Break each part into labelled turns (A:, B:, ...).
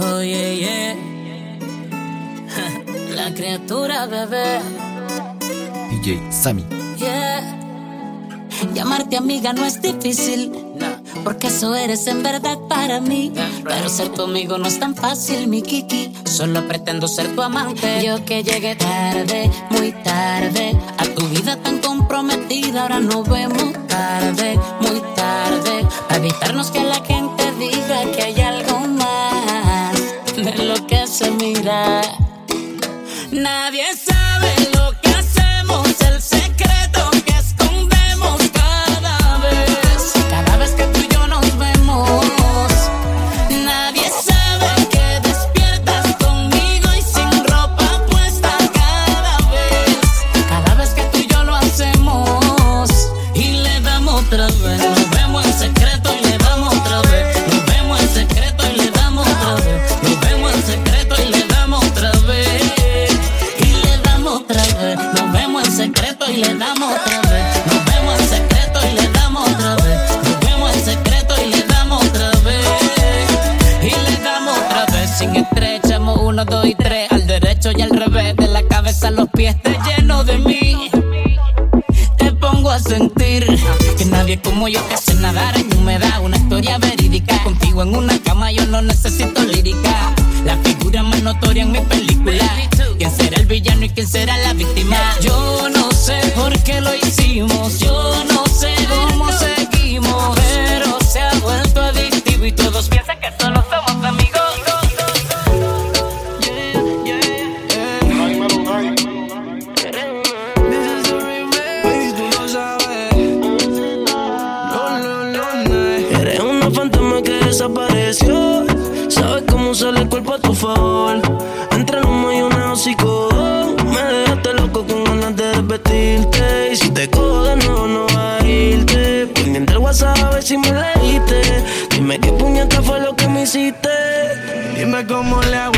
A: Oh yeah. La criatura bebé.
B: DJ Sammy.
A: Yeah. Llamarte amiga no es difícil. Porque eso eres en verdad para mí. Pero ser tu amigo no es tan fácil, mi Kiki. Solo pretendo ser tu amante. Yo que llegué tarde, muy tarde. A tu vida tan comprometida, ahora nos vemos tarde, muy tarde. A evitarnos que la gente Nadie se sentir que nadie como yo que hace nadar en humedad. Una historia verídica. Contigo en una cama yo no necesito lírica. La figura más notoria en mi película. ¿Quién será el villano y quién será la víctima? Yo no sé por qué lo hicimos. Yo no sé cómo seguimos. Pero se ha vuelto adictivo y todos piensan.
C: te coda, no, no a irte. Pendiente el WhatsApp a ver si me leíste. Dime qué puñeta fue lo que me hiciste. Dime cómo le hago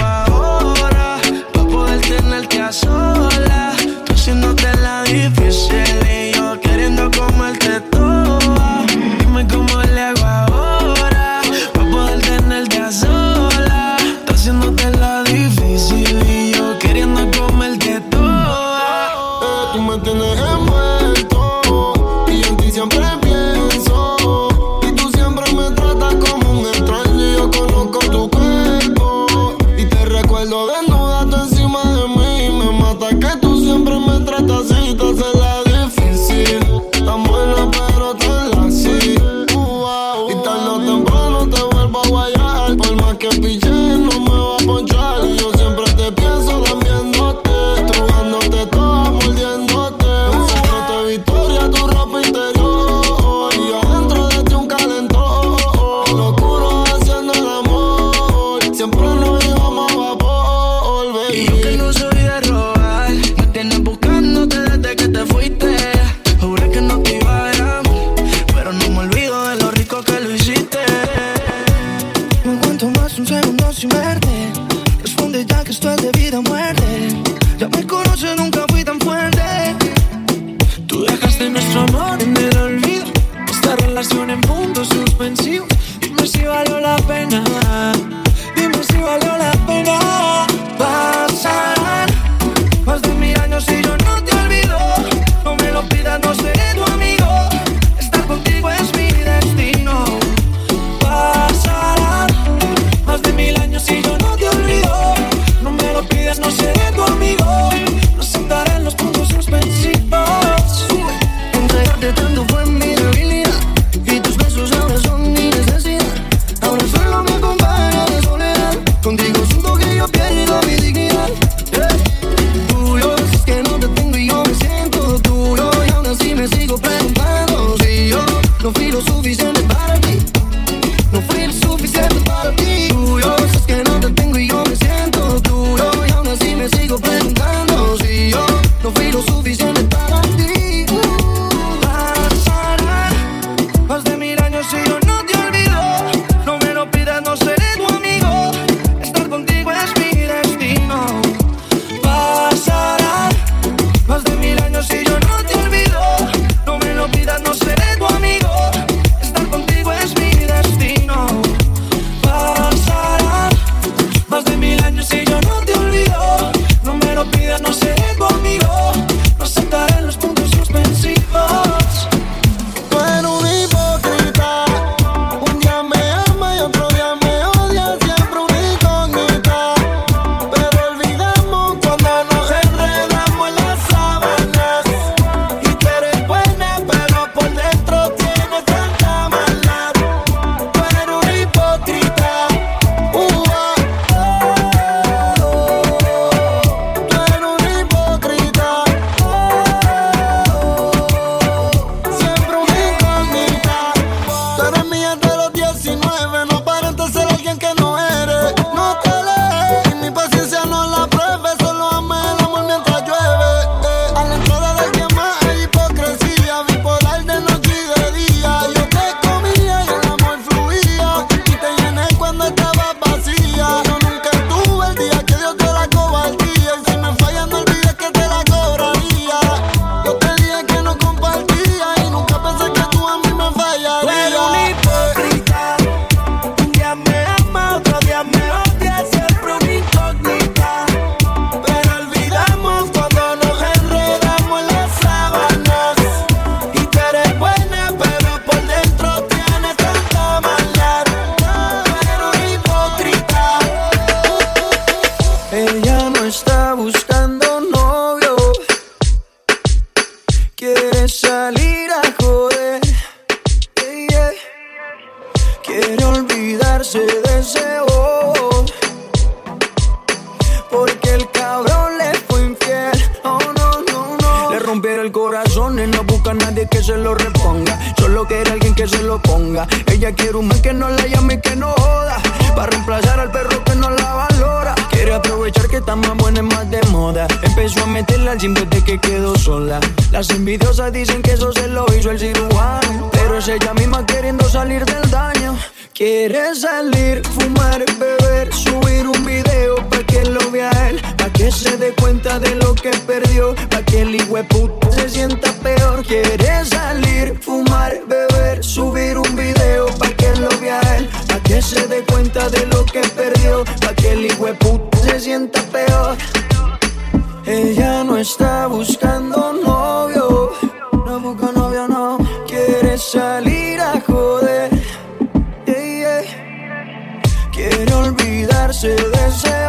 D: más
E: buena y más de moda. Empezó a meterla al gym desde que quedó sola. Las envidiosas dicen que eso se lo hizo el cirujano. Pero es ella misma queriendo salir del daño. Quiere salir, fumar, beber, subir un video pa' que lo vea él, pa' que se dé cuenta de lo que perdió, pa' que el puto se sienta peor. Quiere salir, fumar, beber, subir un video pa' que lo vea él, pa' que se dé cuenta de lo que perdió, pa' que el puto se peor. Ella no está buscando novio, no busca novio, no quiere salir a joder. Yeah. Quiere olvidarse de ese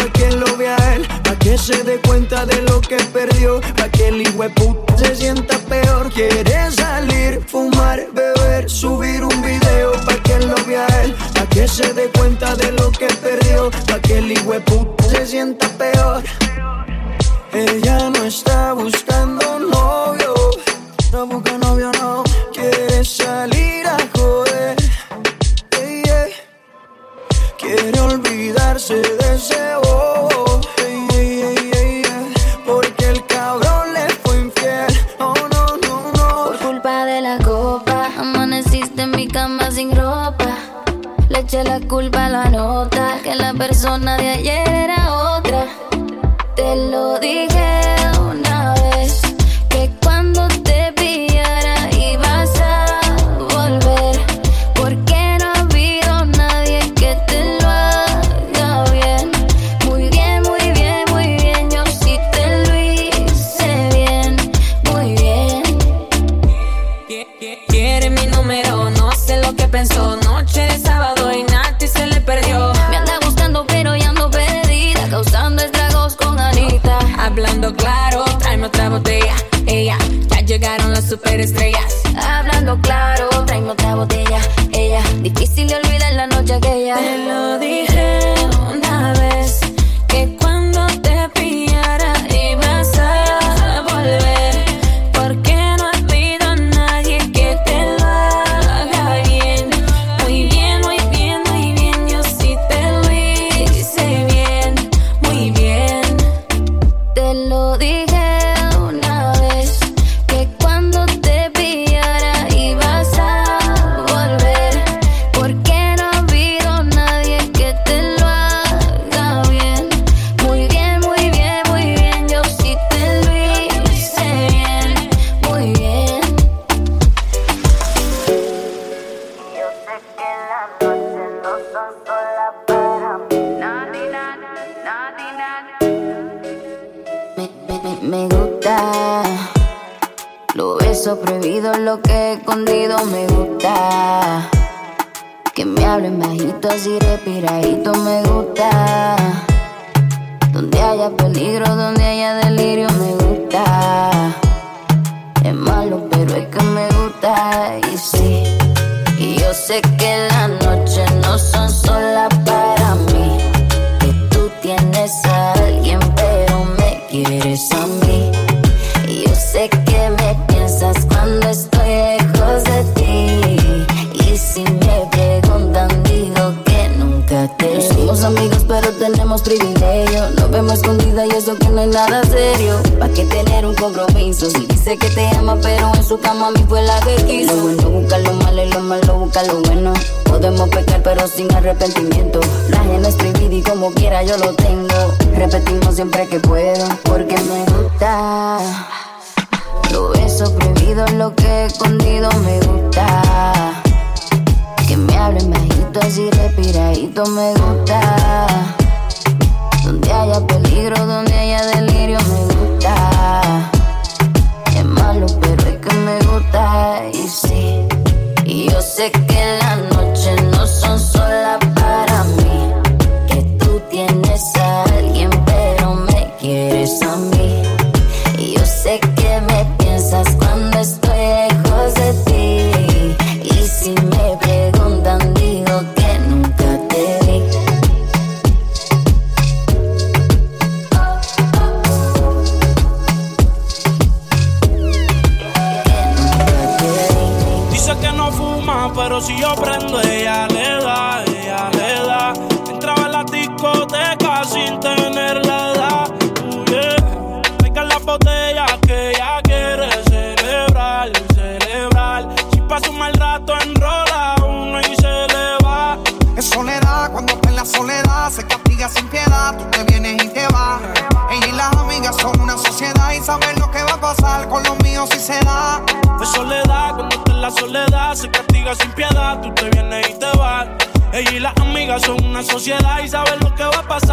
E: que lo vea él, pa' que se dé cuenta de lo que perdió, pa' que el puto se sienta peor. Quiere salir, fumar, beber, subir un video pa' que lo vea él, pa' que se dé cuenta de lo que perdió, pa' que el puto se sienta peor. Ella no está
F: privilegio. Nos vemos escondida y eso que no es nada serio. ¿Pa' qué tener un compromiso? Si dice que te ama, pero en su cama a mí fue la que quiso. Lo bueno busca lo malo y lo malo busca lo bueno. Podemos pecar, pero sin arrepentimiento. La ajena es prohibida y como quiera yo lo tengo. Repetimos siempre que puedo, porque me gusta. Lo beso prohibido, lo que he escondido me gusta. Que calladito me gusta. Donde haya peligro, donde haya delirio me gusta. Es malo, pero es que me gusta. Y sí, y yo sé que las noches no son solas para mí. Que tú tienes a alguien, pero me quieres a
G: sin tener la edad. Uh, yeah. Traigan las botellas que ella quiere celebrar, celebrar. Si pasa un mal rato, enrola uno y se le va.
H: Es soledad, cuando está en la soledad se castiga sin piedad. Tú te vienes y te vas. Ella y las amigas son una sociedad y saben lo que va a pasar con los míos si se da.
G: De soledad, cuando está en la soledad, se castiga sin piedad. Tú te vienes y te vas. Ella y las amigas son una sociedad y saben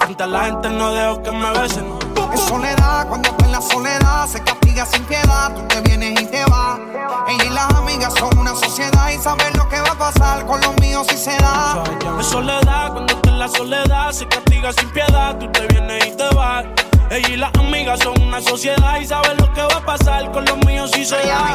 G: Frente a la gente no dejo que me besen.
H: Es soledad, cuando está en la soledad se castiga sin piedad. Tú te vienes y te vas. Ella y las amigas son una sociedad y saben lo que va a pasar con los míos si se da.
G: Es soledad, cuando está en la soledad, se castiga sin piedad. Tú te vienes y te vas. Ella y las amigas son una sociedad y saben lo que va a pasar con los míos si se da.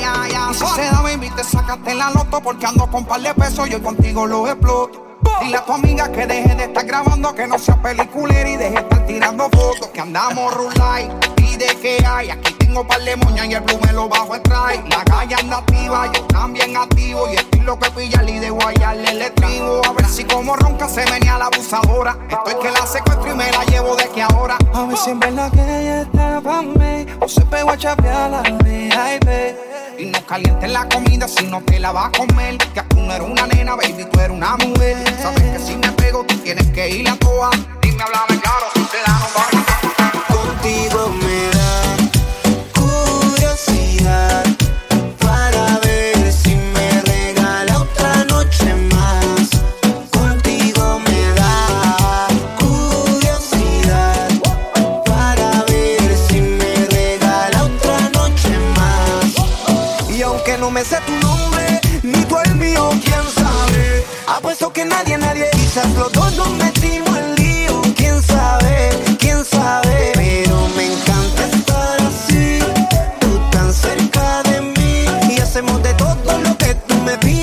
H: Y si se da, baby, te sacaste la loto porque ando con par de pesos y yo contigo lo exploto. Dile a tu amiga que deje de estar grabando, que no sea peliculera y deje de estar tirando fotos. Que andamos rulay y de que hay. Aquí tengo par de moñas y el blue me lo bajo try. La calle anda activa, yo también activo. Y estilo que pilla y de guayarle el estribo. A ver si como ronca se venía la abusadora. Estoy que la secuestro y me la llevo de que ahora. A ver si en verdad que ella está pa' mí. O se pegó a chapear la baby. Y no calientes la comida si no te la vas a comer. Que tú no eres una nena, baby, tú eres una mujer. Sabes que si me pego, tú tienes que ir a toa. Dime, háblame claro, si te da, no va
I: Contigo me sé tu nombre, ni tú el mío, quién sabe. Apuesto que nadie, nadie, quizás los dos nos metimos en lío. Quién sabe, quién sabe. Pero me encanta estar así, tú tan cerca de mí. Y hacemos de todo lo que tú me pidas.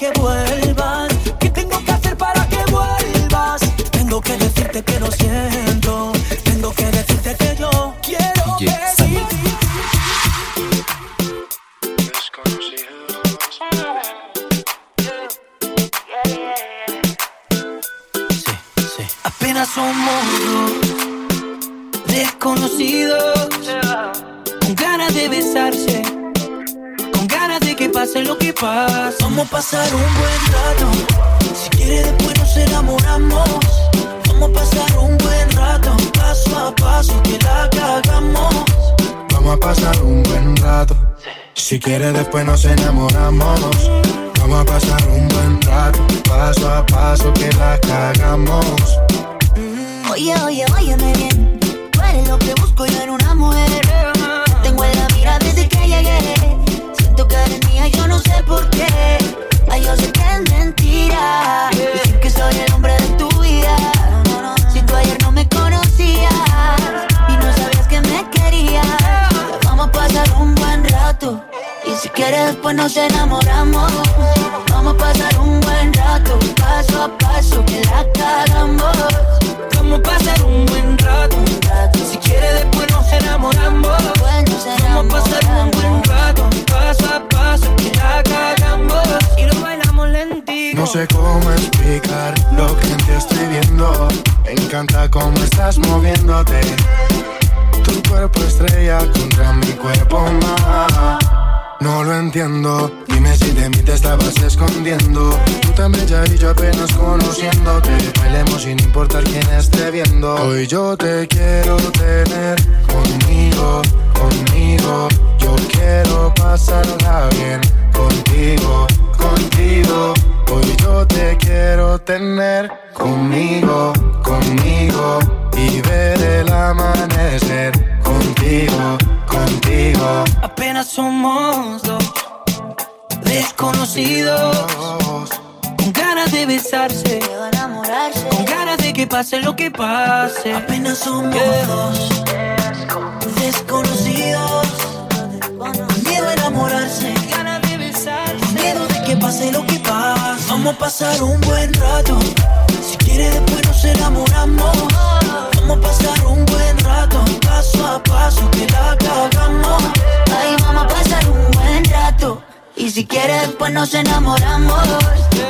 J: que hacer
F: después nos enamoramos. Vamos a pasar un buen rato, paso a paso que la cagamos.
K: Vamos a pasar un buen rato, si quiere después nos enamoramos. Vamos a pasar un buen rato, paso a paso que la cagamos y lo bailamos lentito.
L: No sé cómo explicar lo que en ti estoy viendo. Me encanta cómo estás moviéndote. Tu cuerpo estrella contra mi cuerpo más. No lo entiendo. Dime si de mí te estabas escondiendo. Tú tan bella y yo apenas conociéndote. Bailemos sin importar quién esté viendo. Hoy yo te quiero tener conmigo, conmigo. Yo quiero pasarla bien contigo, contigo. Hoy yo te quiero tener conmigo, conmigo. Y ver el amanecer contigo, contigo.
K: Apenas somos dos desconocidos, con ganas de besarse, con ganas de que pase lo que pase.
J: Apenas somos dos desconocidos. Con miedo a enamorarse,
K: Ganas de besarse.
J: con miedo de que pase lo que pasa. Vamos a pasar un buen rato. Si quiere después nos enamoramos. Vamos a pasar un buen rato, paso a paso, que la cagamos.
F: Ay, vamos a pasar un buen rato. Y si quieres, pues nos enamoramos.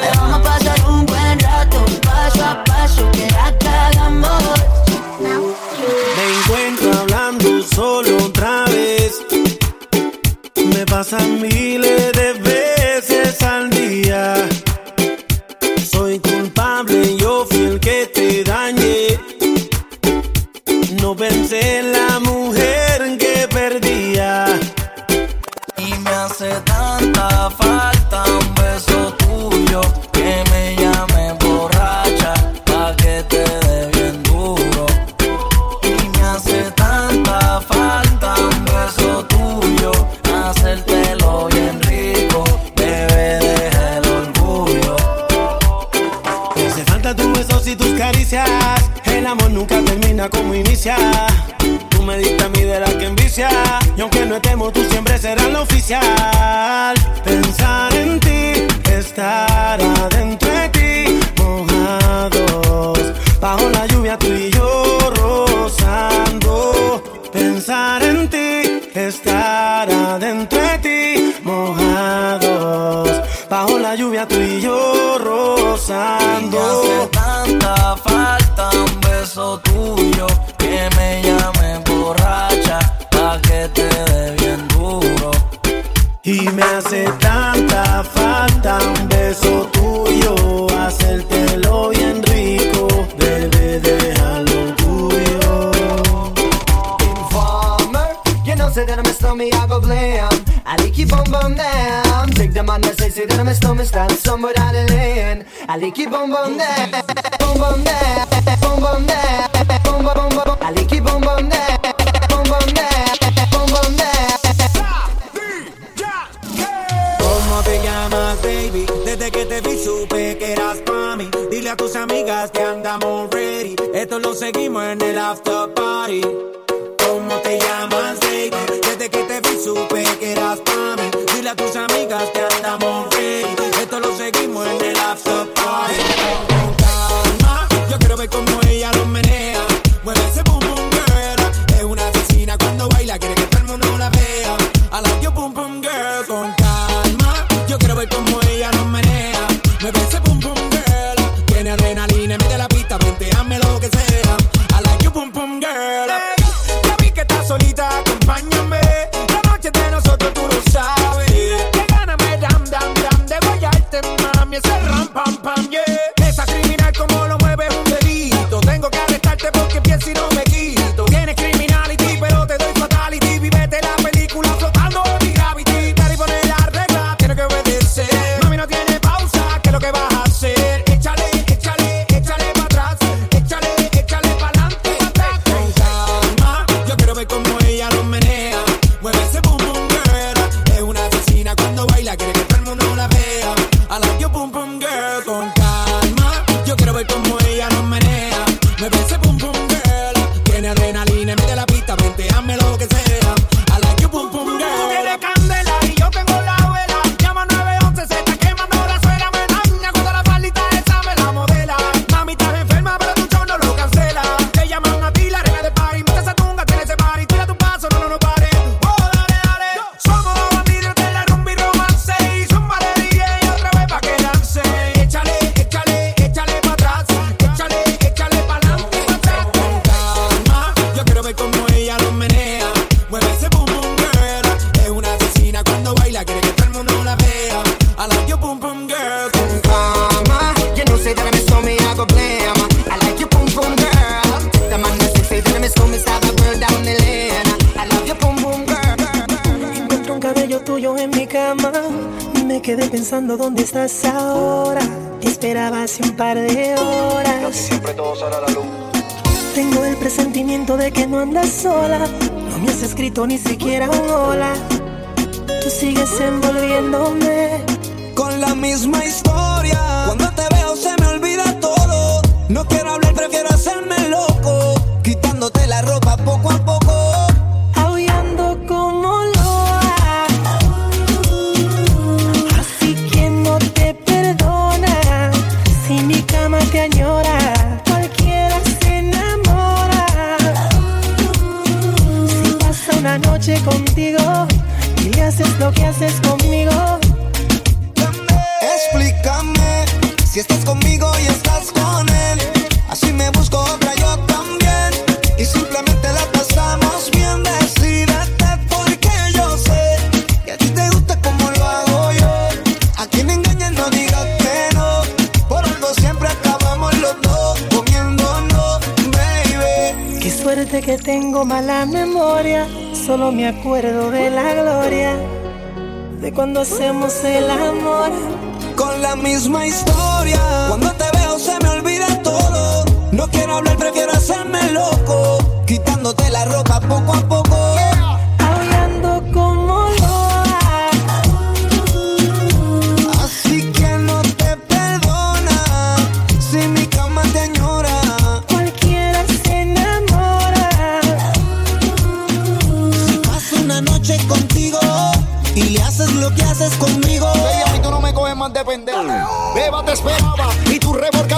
F: Ay, vamos a pasar un buen rato, paso a paso, que la cagamos.
M: Me encuentro hablando solo otra vez. Me pasan miles de veces como inicia. Tú me diste a mí de la que envicia. Y aunque no estemos, tú siempre serás la oficial. Pensar en ti, estar adentro de ti, mojados. Bajo la lluvia tú y yo rozando. Pensar en ti, estar adentro de ti, mojados. Bajo la lluvia tú y yo rozando.
N: crazy that my stomach starts somewhere down the lane. I like it boom boom there, boom boom there, boom boom there, boom boom boom boom. I like it boom boom there, boom boom there, boom boom there.
O: ¿Cómo te llamas, baby? Desde que te vi supe que eras pa' mí. Dile a tus amigas que andamos ready. Esto lo seguimos en el after party.
P: quedé pensando dónde estás ahora. Te esperaba hace un par de horas.
N: Siempre todo sale la luz.
P: Tengo el presentimiento de que no andas sola. No me has escrito ni siquiera un hola. Tú sigues envolviéndome
O: con la misma historia. Cuando te veo se me olvida todo. No quiero hablar, prefiero hacerme loco.
Q: Estás conmigo y estás con él, así me busco otra yo también. Y simplemente la pasamos bien, decídete porque yo sé que a ti te gusta como lo hago yo. A quien engañas no digas que no, por algo siempre acabamos los dos comiéndonos, baby.
R: Qué suerte que tengo mala memoria, solo me acuerdo de la gloria, de cuando hacemos el amor
Q: con la misma historia. Cuando te veo se me olvida todo. No quiero hablar, prefiero hacerme loco. Quitándote la ropa poco a poco.
S: Beba te esperaba y tu
R: rebote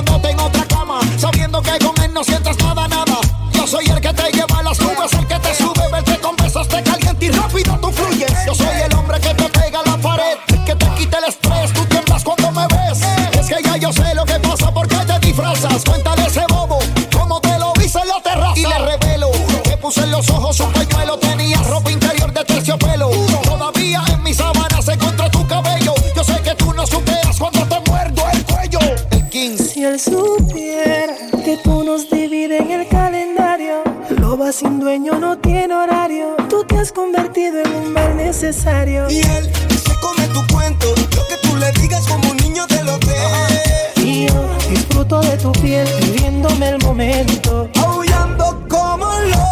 R: piel, viviéndome el momento,
Q: aullando como
T: loco.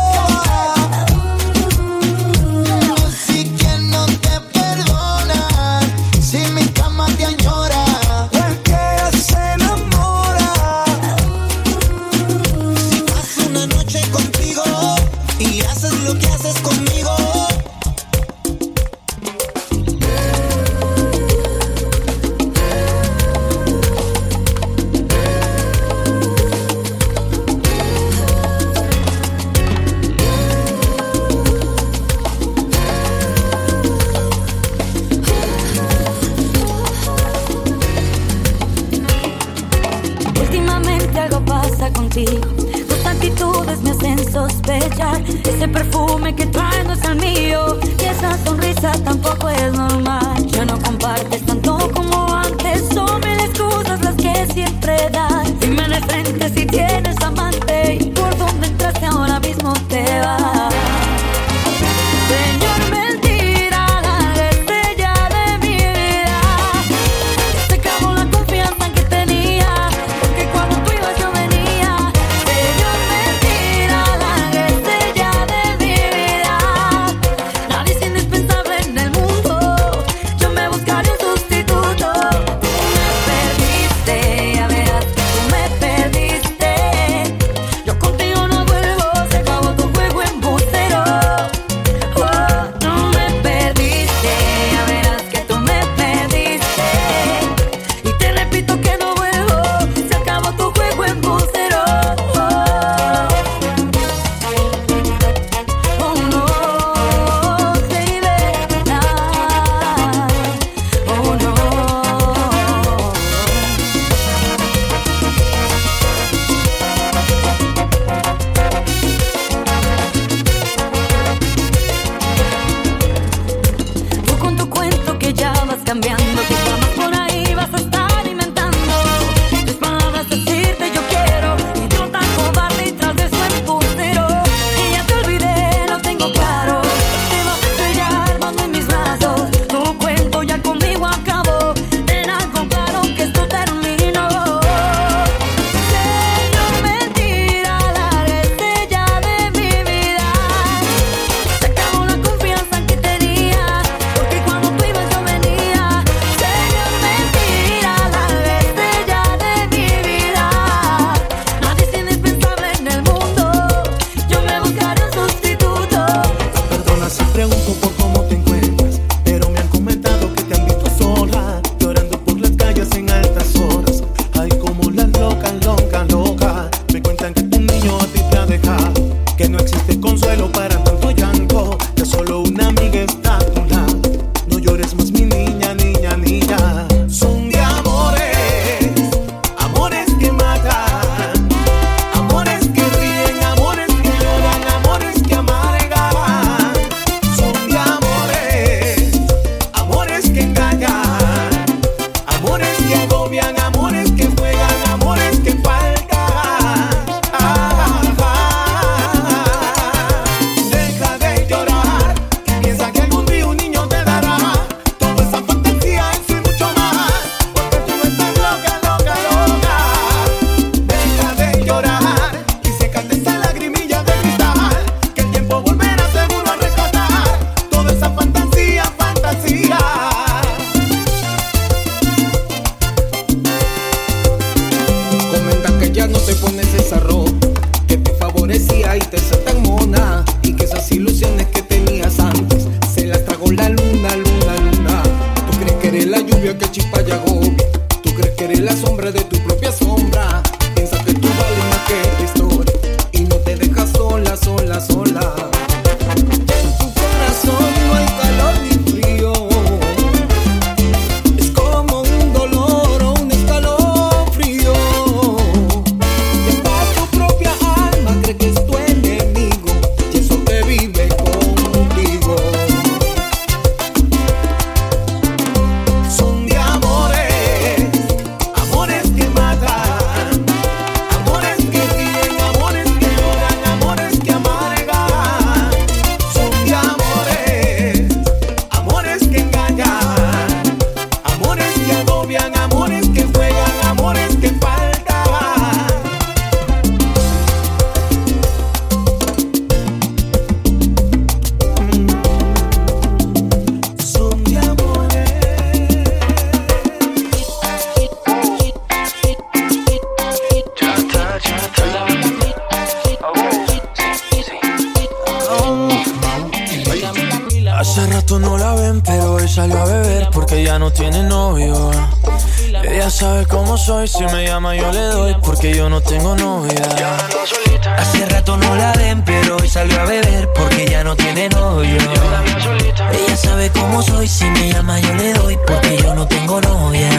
T: Llama yo le doy porque yo no tengo novia.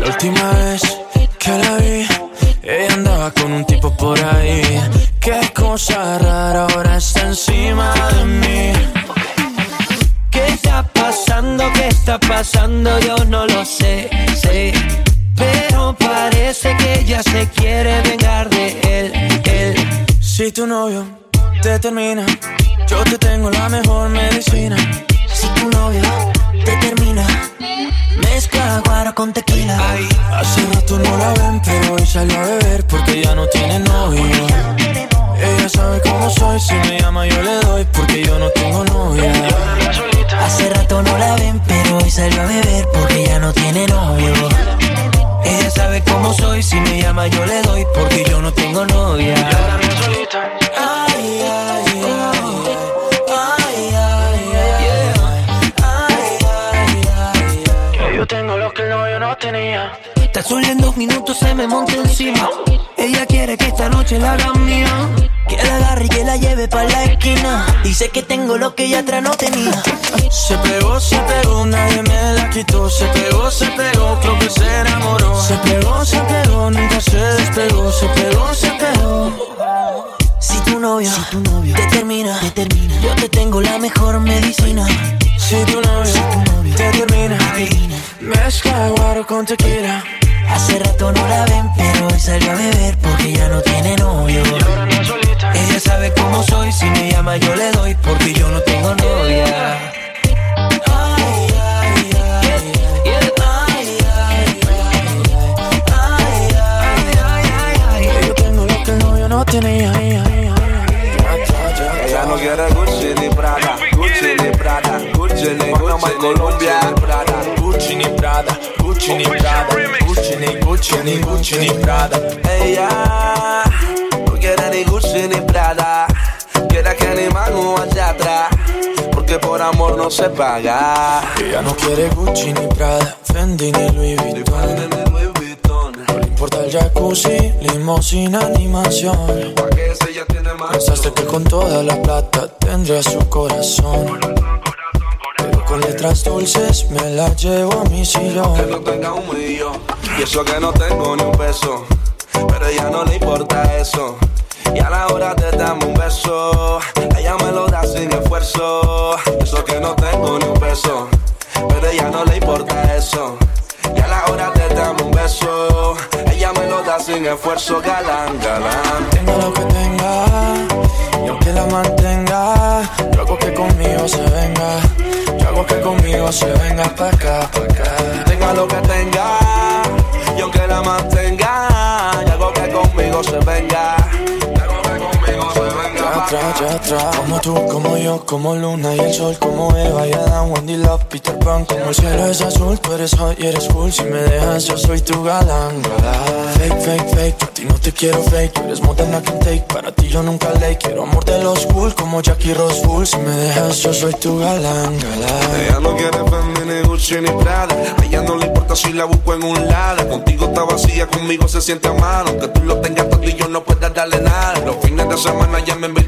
J: La
T: última vez que la vi, ella andaba con un tipo por ahí. Qué cosa rara, ahora está encima de mí.
J: ¿Qué está pasando? ¿Qué está pasando? Yo no lo sé, sé. Pero parece que ella se quiere vengar de él, él.
T: Si tu novio te termina, yo te tengo la mejor medicina.
J: Si tu novio te termina, mezcla guaro con tequila.
T: Hace rato no la ven, pero hoy salió a beber porque ya no tiene novio. Ella sabe cómo soy, si me llama yo le doy porque yo no tengo novia.
J: Hace rato no la ven, pero hoy salió a beber porque ya no tiene novio. Ella sabe cómo soy, si me llama yo le doy porque yo no tengo novia.
T: Ay, ay, ay, tengo lo que el novio no tenía.
J: Tan solo en dos minutos se me monta encima. Ella quiere que esta noche la haga mía. Que la agarre y que la lleve para la esquina. Dice que tengo lo que ella atrás no tenía.
T: Se pegó, se pegó, nadie me la quitó. Se pegó, se pegó, creo que se enamoró. Se pegó, se pegó, nunca se despegó. Se pegó, se pegó.
J: Si tu novio, te termina, te termina, yo te tengo la mejor medicina.
T: Si tu novio, te termina, mezcla guaro con tequila.
J: Hace rato no la ven, pero hoy salió a beber porque ya no tiene novio. Ella sabe cómo soy, si me llama yo le doy porque yo no tengo novia.
T: No tenía.
U: Ella no quiere Gucci ni Prada, Gucci ni Prada, Gucci ni Gucci ni Colombia, Prada,
T: Gucci ni Prada, Gucci ni Prada, Gucci ni Gucci ni Gucci ni Prada.
U: Ella no quiere ni Gucci ni Prada, quiere que ni mano allá atrás, porque por amor no se paga.
T: Ella no quiere Gucci ni Prada, Fendi ni Louis Vuitton. No le importa el jacuzzi, limosina, animación. Pensaste que con toda la plata tendría su corazón. Con letras dulces me la llevo a mi sillón.
U: Que no tenga un millón, y eso que no tengo ni un peso, pero a ella no le importa eso. Y a la hora de darme un beso, ella me lo da sin esfuerzo. Eso que no tengo ni un peso, pero a ella no le importa eso. Y a la hora de darme un beso, ella me lo da sin esfuerzo, galán, galán.
T: Tenga lo que tenga, y aunque la mantenga, yo hago que conmigo se venga. Yo hago que conmigo se venga pa' acá, pa' acá.
U: Tenga lo que tenga, y aunque la mantenga, y hago que conmigo se venga
T: atrás, ya atrás Como tú, como yo, como Luna y el sol Como Eva y Adam, Wendy Love, Peter Pan Como el cielo es azul, tú eres hot y eres cool. Si me dejas, yo soy tu galán, galán. Fake, fake, fake, para ti no te quiero fake. Tú eres more than I take, para ti yo nunca le Quiero amor de los cool, como Jackie Rose Bull. Si me dejas, yo soy tu galán, galán
U: Ella no quiere verme ni Gucci ni Prada. A ella
V: no le importa si la busco en un lado. Contigo está vacía, conmigo se siente amado. Aunque tú lo tengas todo y yo no pueda darle nada. Los fines de semana ya me invito